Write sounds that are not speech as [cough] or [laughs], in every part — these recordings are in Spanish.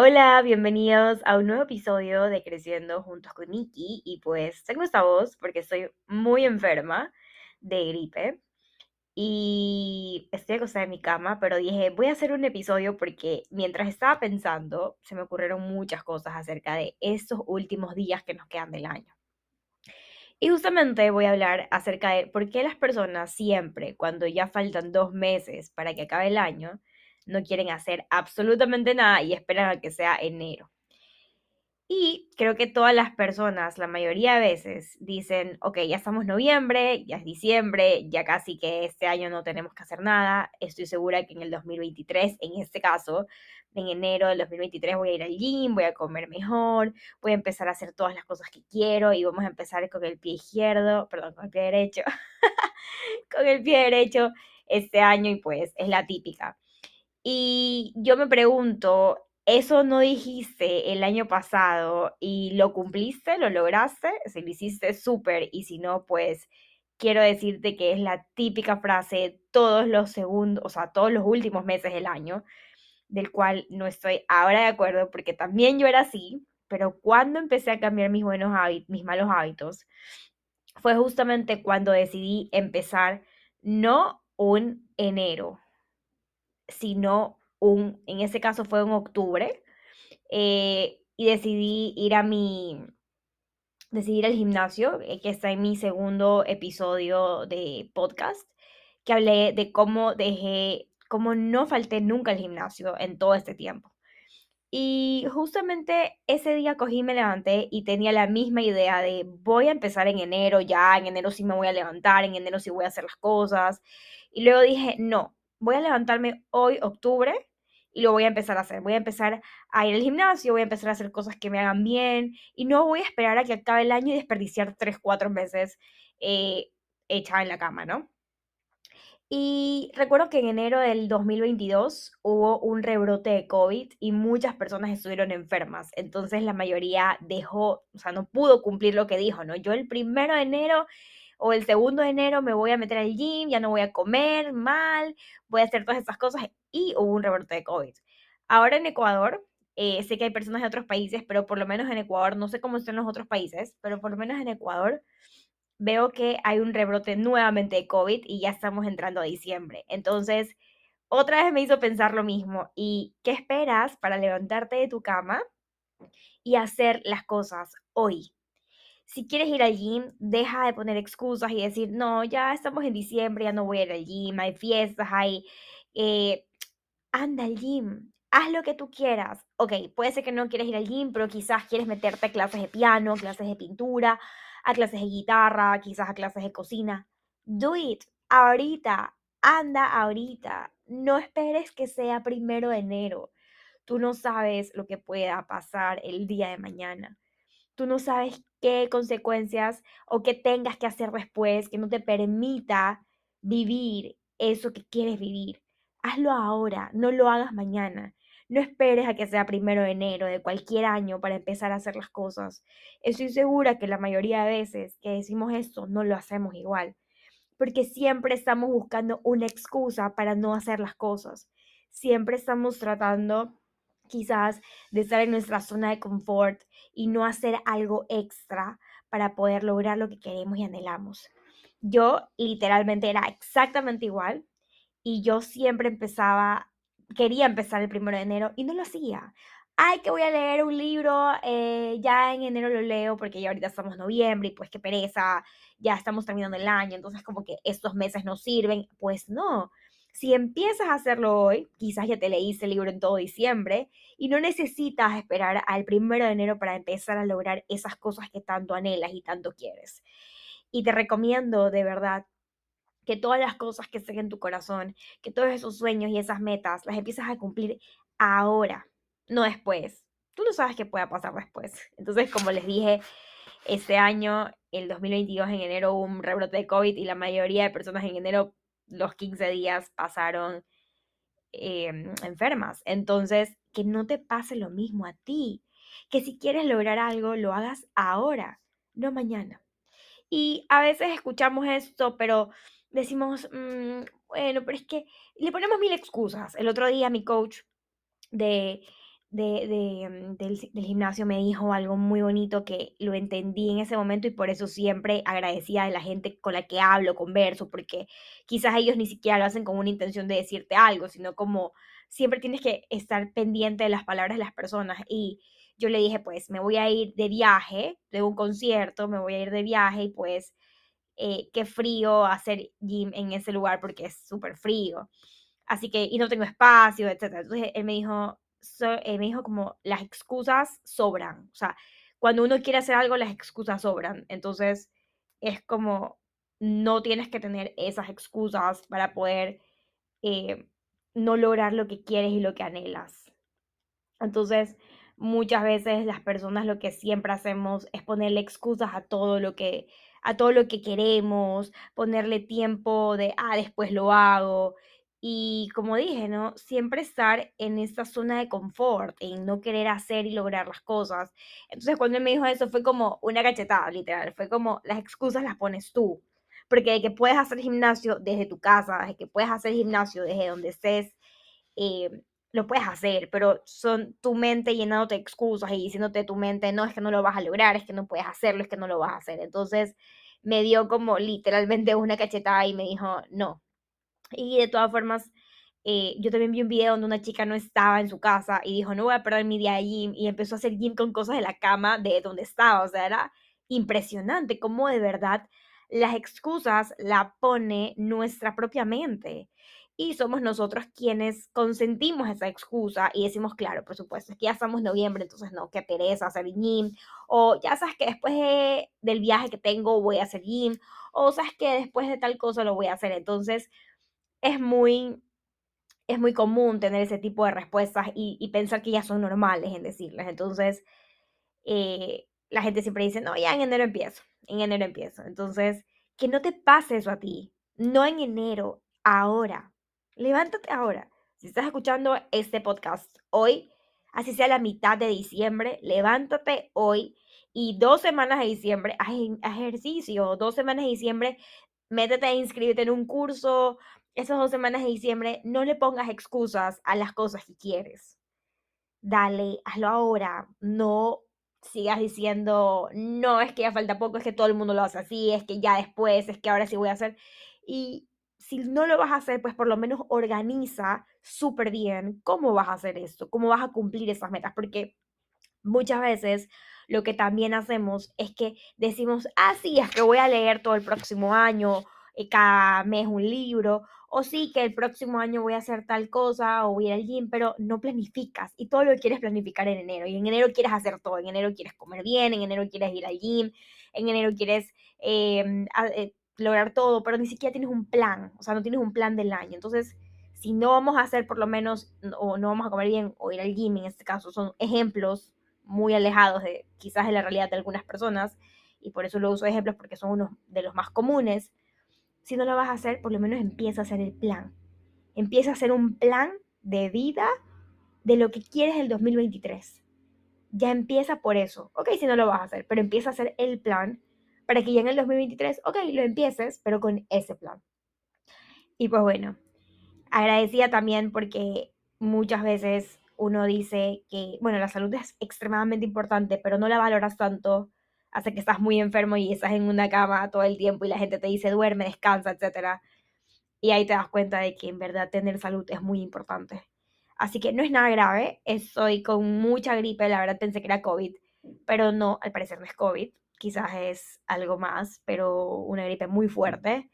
Hola, bienvenidos a un nuevo episodio de Creciendo Juntos con Nikki. Y pues tengo esta voz porque estoy muy enferma de gripe y estoy acostada en mi cama, pero dije, voy a hacer un episodio porque mientras estaba pensando, se me ocurrieron muchas cosas acerca de estos últimos días que nos quedan del año. Y justamente voy a hablar acerca de por qué las personas siempre, cuando ya faltan dos meses para que acabe el año, no quieren hacer absolutamente nada y esperan a que sea enero. Y creo que todas las personas, la mayoría de veces, dicen, ok, ya estamos noviembre, ya es diciembre, ya casi que este año no tenemos que hacer nada. Estoy segura que en el 2023, en este caso, en enero del 2023 voy a ir al gym, voy a comer mejor, voy a empezar a hacer todas las cosas que quiero y vamos a empezar con el pie izquierdo, perdón, con el pie derecho, [laughs] con el pie derecho este año y pues es la típica. Y yo me pregunto, ¿eso no dijiste el año pasado y lo cumpliste, lo lograste? Si lo hiciste, súper. Y si no, pues quiero decirte que es la típica frase todos los segundos, o sea, todos los últimos meses del año, del cual no estoy ahora de acuerdo porque también yo era así, pero cuando empecé a cambiar mis buenos hábitos, mis malos hábitos, fue justamente cuando decidí empezar no un enero, sino un, en ese caso fue en octubre, eh, y decidí ir a mi, decidí ir al gimnasio, eh, que está en mi segundo episodio de podcast, que hablé de cómo dejé, cómo no falté nunca al gimnasio en todo este tiempo. Y justamente ese día cogí, me levanté y tenía la misma idea de voy a empezar en enero ya, en enero sí me voy a levantar, en enero sí voy a hacer las cosas. Y luego dije, no, voy a levantarme hoy, octubre, y lo voy a empezar a hacer. Voy a empezar a ir al gimnasio, voy a empezar a hacer cosas que me hagan bien y no voy a esperar a que acabe el año y desperdiciar tres, cuatro meses eh, hecha en la cama, ¿no? Y recuerdo que en enero del 2022 hubo un rebrote de COVID y muchas personas estuvieron enfermas. Entonces la mayoría dejó, o sea, no pudo cumplir lo que dijo, ¿no? Yo el primero de enero o el segundo de enero me voy a meter al gym, ya no voy a comer mal, voy a hacer todas estas cosas y hubo un rebrote de COVID. Ahora en Ecuador, eh, sé que hay personas de otros países, pero por lo menos en Ecuador, no sé cómo están los otros países, pero por lo menos en Ecuador veo que hay un rebrote nuevamente de COVID y ya estamos entrando a diciembre. Entonces, otra vez me hizo pensar lo mismo. ¿Y qué esperas para levantarte de tu cama y hacer las cosas hoy? Si quieres ir al gym, deja de poner excusas y decir, no, ya estamos en diciembre, ya no voy a ir al gym, hay fiestas, hay... Eh, anda al gym, haz lo que tú quieras. Ok, puede ser que no quieras ir al gym, pero quizás quieres meterte a clases de piano, clases de pintura, a clases de guitarra, quizás a clases de cocina. Do it, ahorita, anda ahorita. No esperes que sea primero de enero. Tú no sabes lo que pueda pasar el día de mañana tú no sabes qué consecuencias o qué tengas que hacer después que no te permita vivir eso que quieres vivir. Hazlo ahora, no lo hagas mañana. No esperes a que sea primero de enero de cualquier año para empezar a hacer las cosas. Estoy segura que la mayoría de veces que decimos esto no lo hacemos igual, porque siempre estamos buscando una excusa para no hacer las cosas. Siempre estamos tratando quizás de estar en nuestra zona de confort y no hacer algo extra para poder lograr lo que queremos y anhelamos. Yo literalmente era exactamente igual y yo siempre empezaba, quería empezar el primero de enero y no lo hacía. Ay, que voy a leer un libro, eh, ya en enero lo leo porque ya ahorita estamos en noviembre y pues qué pereza, ya estamos terminando el año, entonces como que estos meses no sirven. Pues no, si empiezas a hacerlo hoy, quizás ya te leíste el libro en todo diciembre y no necesitas esperar al primero de enero para empezar a lograr esas cosas que tanto anhelas y tanto quieres. Y te recomiendo de verdad que todas las cosas que estén en tu corazón, que todos esos sueños y esas metas las empieces a cumplir ahora, no después. Tú no sabes qué pueda pasar después. [laughs] Entonces, como les dije, este año, el 2022 en enero hubo un rebrote de COVID y la mayoría de personas en enero los 15 días pasaron em, enfermas. Entonces, que no te pase lo mismo a ti. Que si quieres lograr algo, lo hagas ahora, no mañana. Y a veces escuchamos esto, pero decimos, mm, bueno, pero es que le ponemos mil excusas. El otro día mi coach de, de, del, del, gimnasio me dijo algo muy bonito que lo entendí en ese momento y por eso siempre agradecía de la gente con la que hablo, converso, porque quizás ellos ni siquiera lo hacen con una intención de decirte algo, sino como siempre tienes que estar pendiente de las palabras de las personas y yo le dije, pues me voy a ir de viaje, de un concierto, me voy a ir de viaje y pues eh, qué frío hacer gym en ese lugar porque es súper frío. Así que, y no tengo espacio, etc. Entonces él me dijo, me dijo como las excusas sobran. O sea, cuando uno quiere hacer algo, las excusas sobran. Entonces es como, no tienes que tener esas excusas para poder eh, no lograr lo que quieres y lo que anhelas. Entonces, muchas veces las personas lo que siempre hacemos es ponerle excusas a todo lo que a todo lo que queremos, ponerle tiempo de ah, después lo hago y como dije, ¿no? Siempre estar en esta zona de confort, en no querer hacer y lograr las cosas. Entonces cuando él me dijo eso fue como una cachetada, literal. Fue como las excusas las pones tú. Porque de que puedes hacer gimnasio desde tu casa, de que puedes hacer gimnasio desde donde estés, eh, lo puedes hacer, pero son tu mente llenándote de excusas y diciéndote tu mente, no, es que no lo vas a lograr, es que no puedes hacerlo, es que no lo vas a hacer. Entonces me dio como literalmente una cachetada y me dijo, no, y de todas formas, eh, yo también vi un video donde una chica no estaba en su casa y dijo, no voy a perder mi día de gym y empezó a hacer gym con cosas de la cama de donde estaba. O sea, era impresionante cómo de verdad las excusas la pone nuestra propia mente. Y somos nosotros quienes consentimos esa excusa y decimos, claro, por supuesto, es que ya estamos en noviembre, entonces no, qué pereza hacer gym. O ya sabes que después del viaje que tengo voy a hacer gym. O sabes que después de tal cosa lo voy a hacer. Entonces, es muy, es muy común tener ese tipo de respuestas y, pensar que ya son normales en decirlas. Entonces, eh, la gente siempre dice, no, ya en enero empiezo, en enero empiezo. Entonces, que no te pase eso a ti, no en enero, ahora. Levántate ahora. Si estás escuchando este podcast hoy, así sea la mitad de diciembre, levántate hoy y dos semanas de diciembre, haz ejercicio, dos semanas de diciembre, métete a inscribirte en un curso, esas dos semanas de diciembre, no le pongas excusas a las cosas que quieres. Dale, hazlo ahora. No sigas diciendo, no, es que ya falta poco, es que todo el mundo lo hace así, es que ya después, es que ahora sí voy a hacer. Y si no lo vas a hacer, pues por lo menos organiza súper bien cómo vas a hacer esto, cómo vas a cumplir esas metas, porque muchas veces lo que también hacemos es que decimos, ah, sí, es que voy a leer todo el próximo año, eh, cada mes un libro, o sí que el próximo año voy a hacer tal cosa o voy al gym, pero no planificas y todo lo quieres planificar en enero y en enero quieres hacer todo, en enero quieres comer bien, en enero quieres ir al gym, en enero quieres em, eh, lograr todo, pero ni siquiera tienes un plan, o sea, no tienes un plan del año. Entonces, si no vamos a hacer por lo menos, o no vamos a comer bien o ir al gym, en este caso, son ejemplos muy alejados de quizás de la realidad de algunas personas, y por eso lo uso de ejemplos porque son unos de los más comunes si no lo vas a hacer, por lo menos empieza a hacer el plan. Empieza a hacer un plan de vida de lo que quieres el 2023. Ya empieza por eso. Ok, si no lo vas a hacer, pero empieza a hacer el plan para que ya en el 2023, ok, lo empieces, pero con ese plan. Y pues bueno, agradecía también porque muchas veces uno dice que, bueno, la salud es extremadamente importante, pero no la valoras tanto hace que estás muy enfermo y estás en una cama todo el tiempo y la gente te dice duerme, descansa, etc. Y ahí te das cuenta de que en verdad tener salud es muy importante. Así que no es nada grave, estoy con mucha gripe, la verdad pensé que era COVID, pero no, al parecer no es COVID, quizás es algo más, pero una gripe muy fuerte.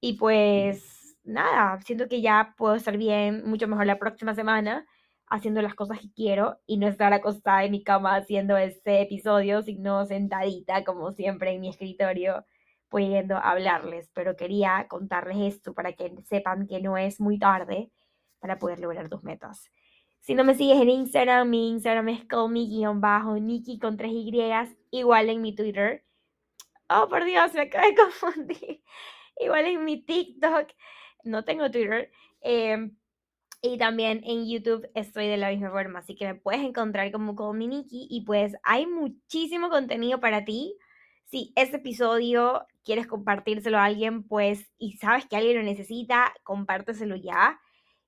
Y pues nada, siento que ya puedo estar bien, mucho mejor la próxima semana haciendo las cosas que quiero y no estar acostada en mi cama haciendo este episodio, sino sentadita como siempre en mi escritorio pudiendo hablarles. Pero quería contarles esto para que sepan que no es muy tarde para poder lograr tus metas. Si no me sigues en Instagram, mi Instagram es colmi-niki con tres Y, igual en mi Twitter. Oh, por Dios, me acabo de [laughs] confundir. Igual en mi TikTok. No tengo Twitter. Eh, y también en YouTube estoy de la misma forma, así que me puedes encontrar como con Miniki y pues hay muchísimo contenido para ti. Si este episodio quieres compartírselo a alguien, pues y sabes que alguien lo necesita, compárteselo ya.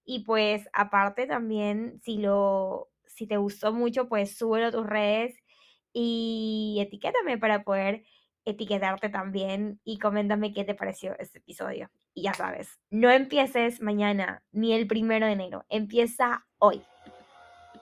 Y pues aparte también, si lo, Si te gustó mucho, pues súbelo a tus redes y etiquétame para poder etiquetarte también y coméntame qué te pareció este episodio. Y ya sabes, no empieces mañana ni el primero de enero, empieza hoy.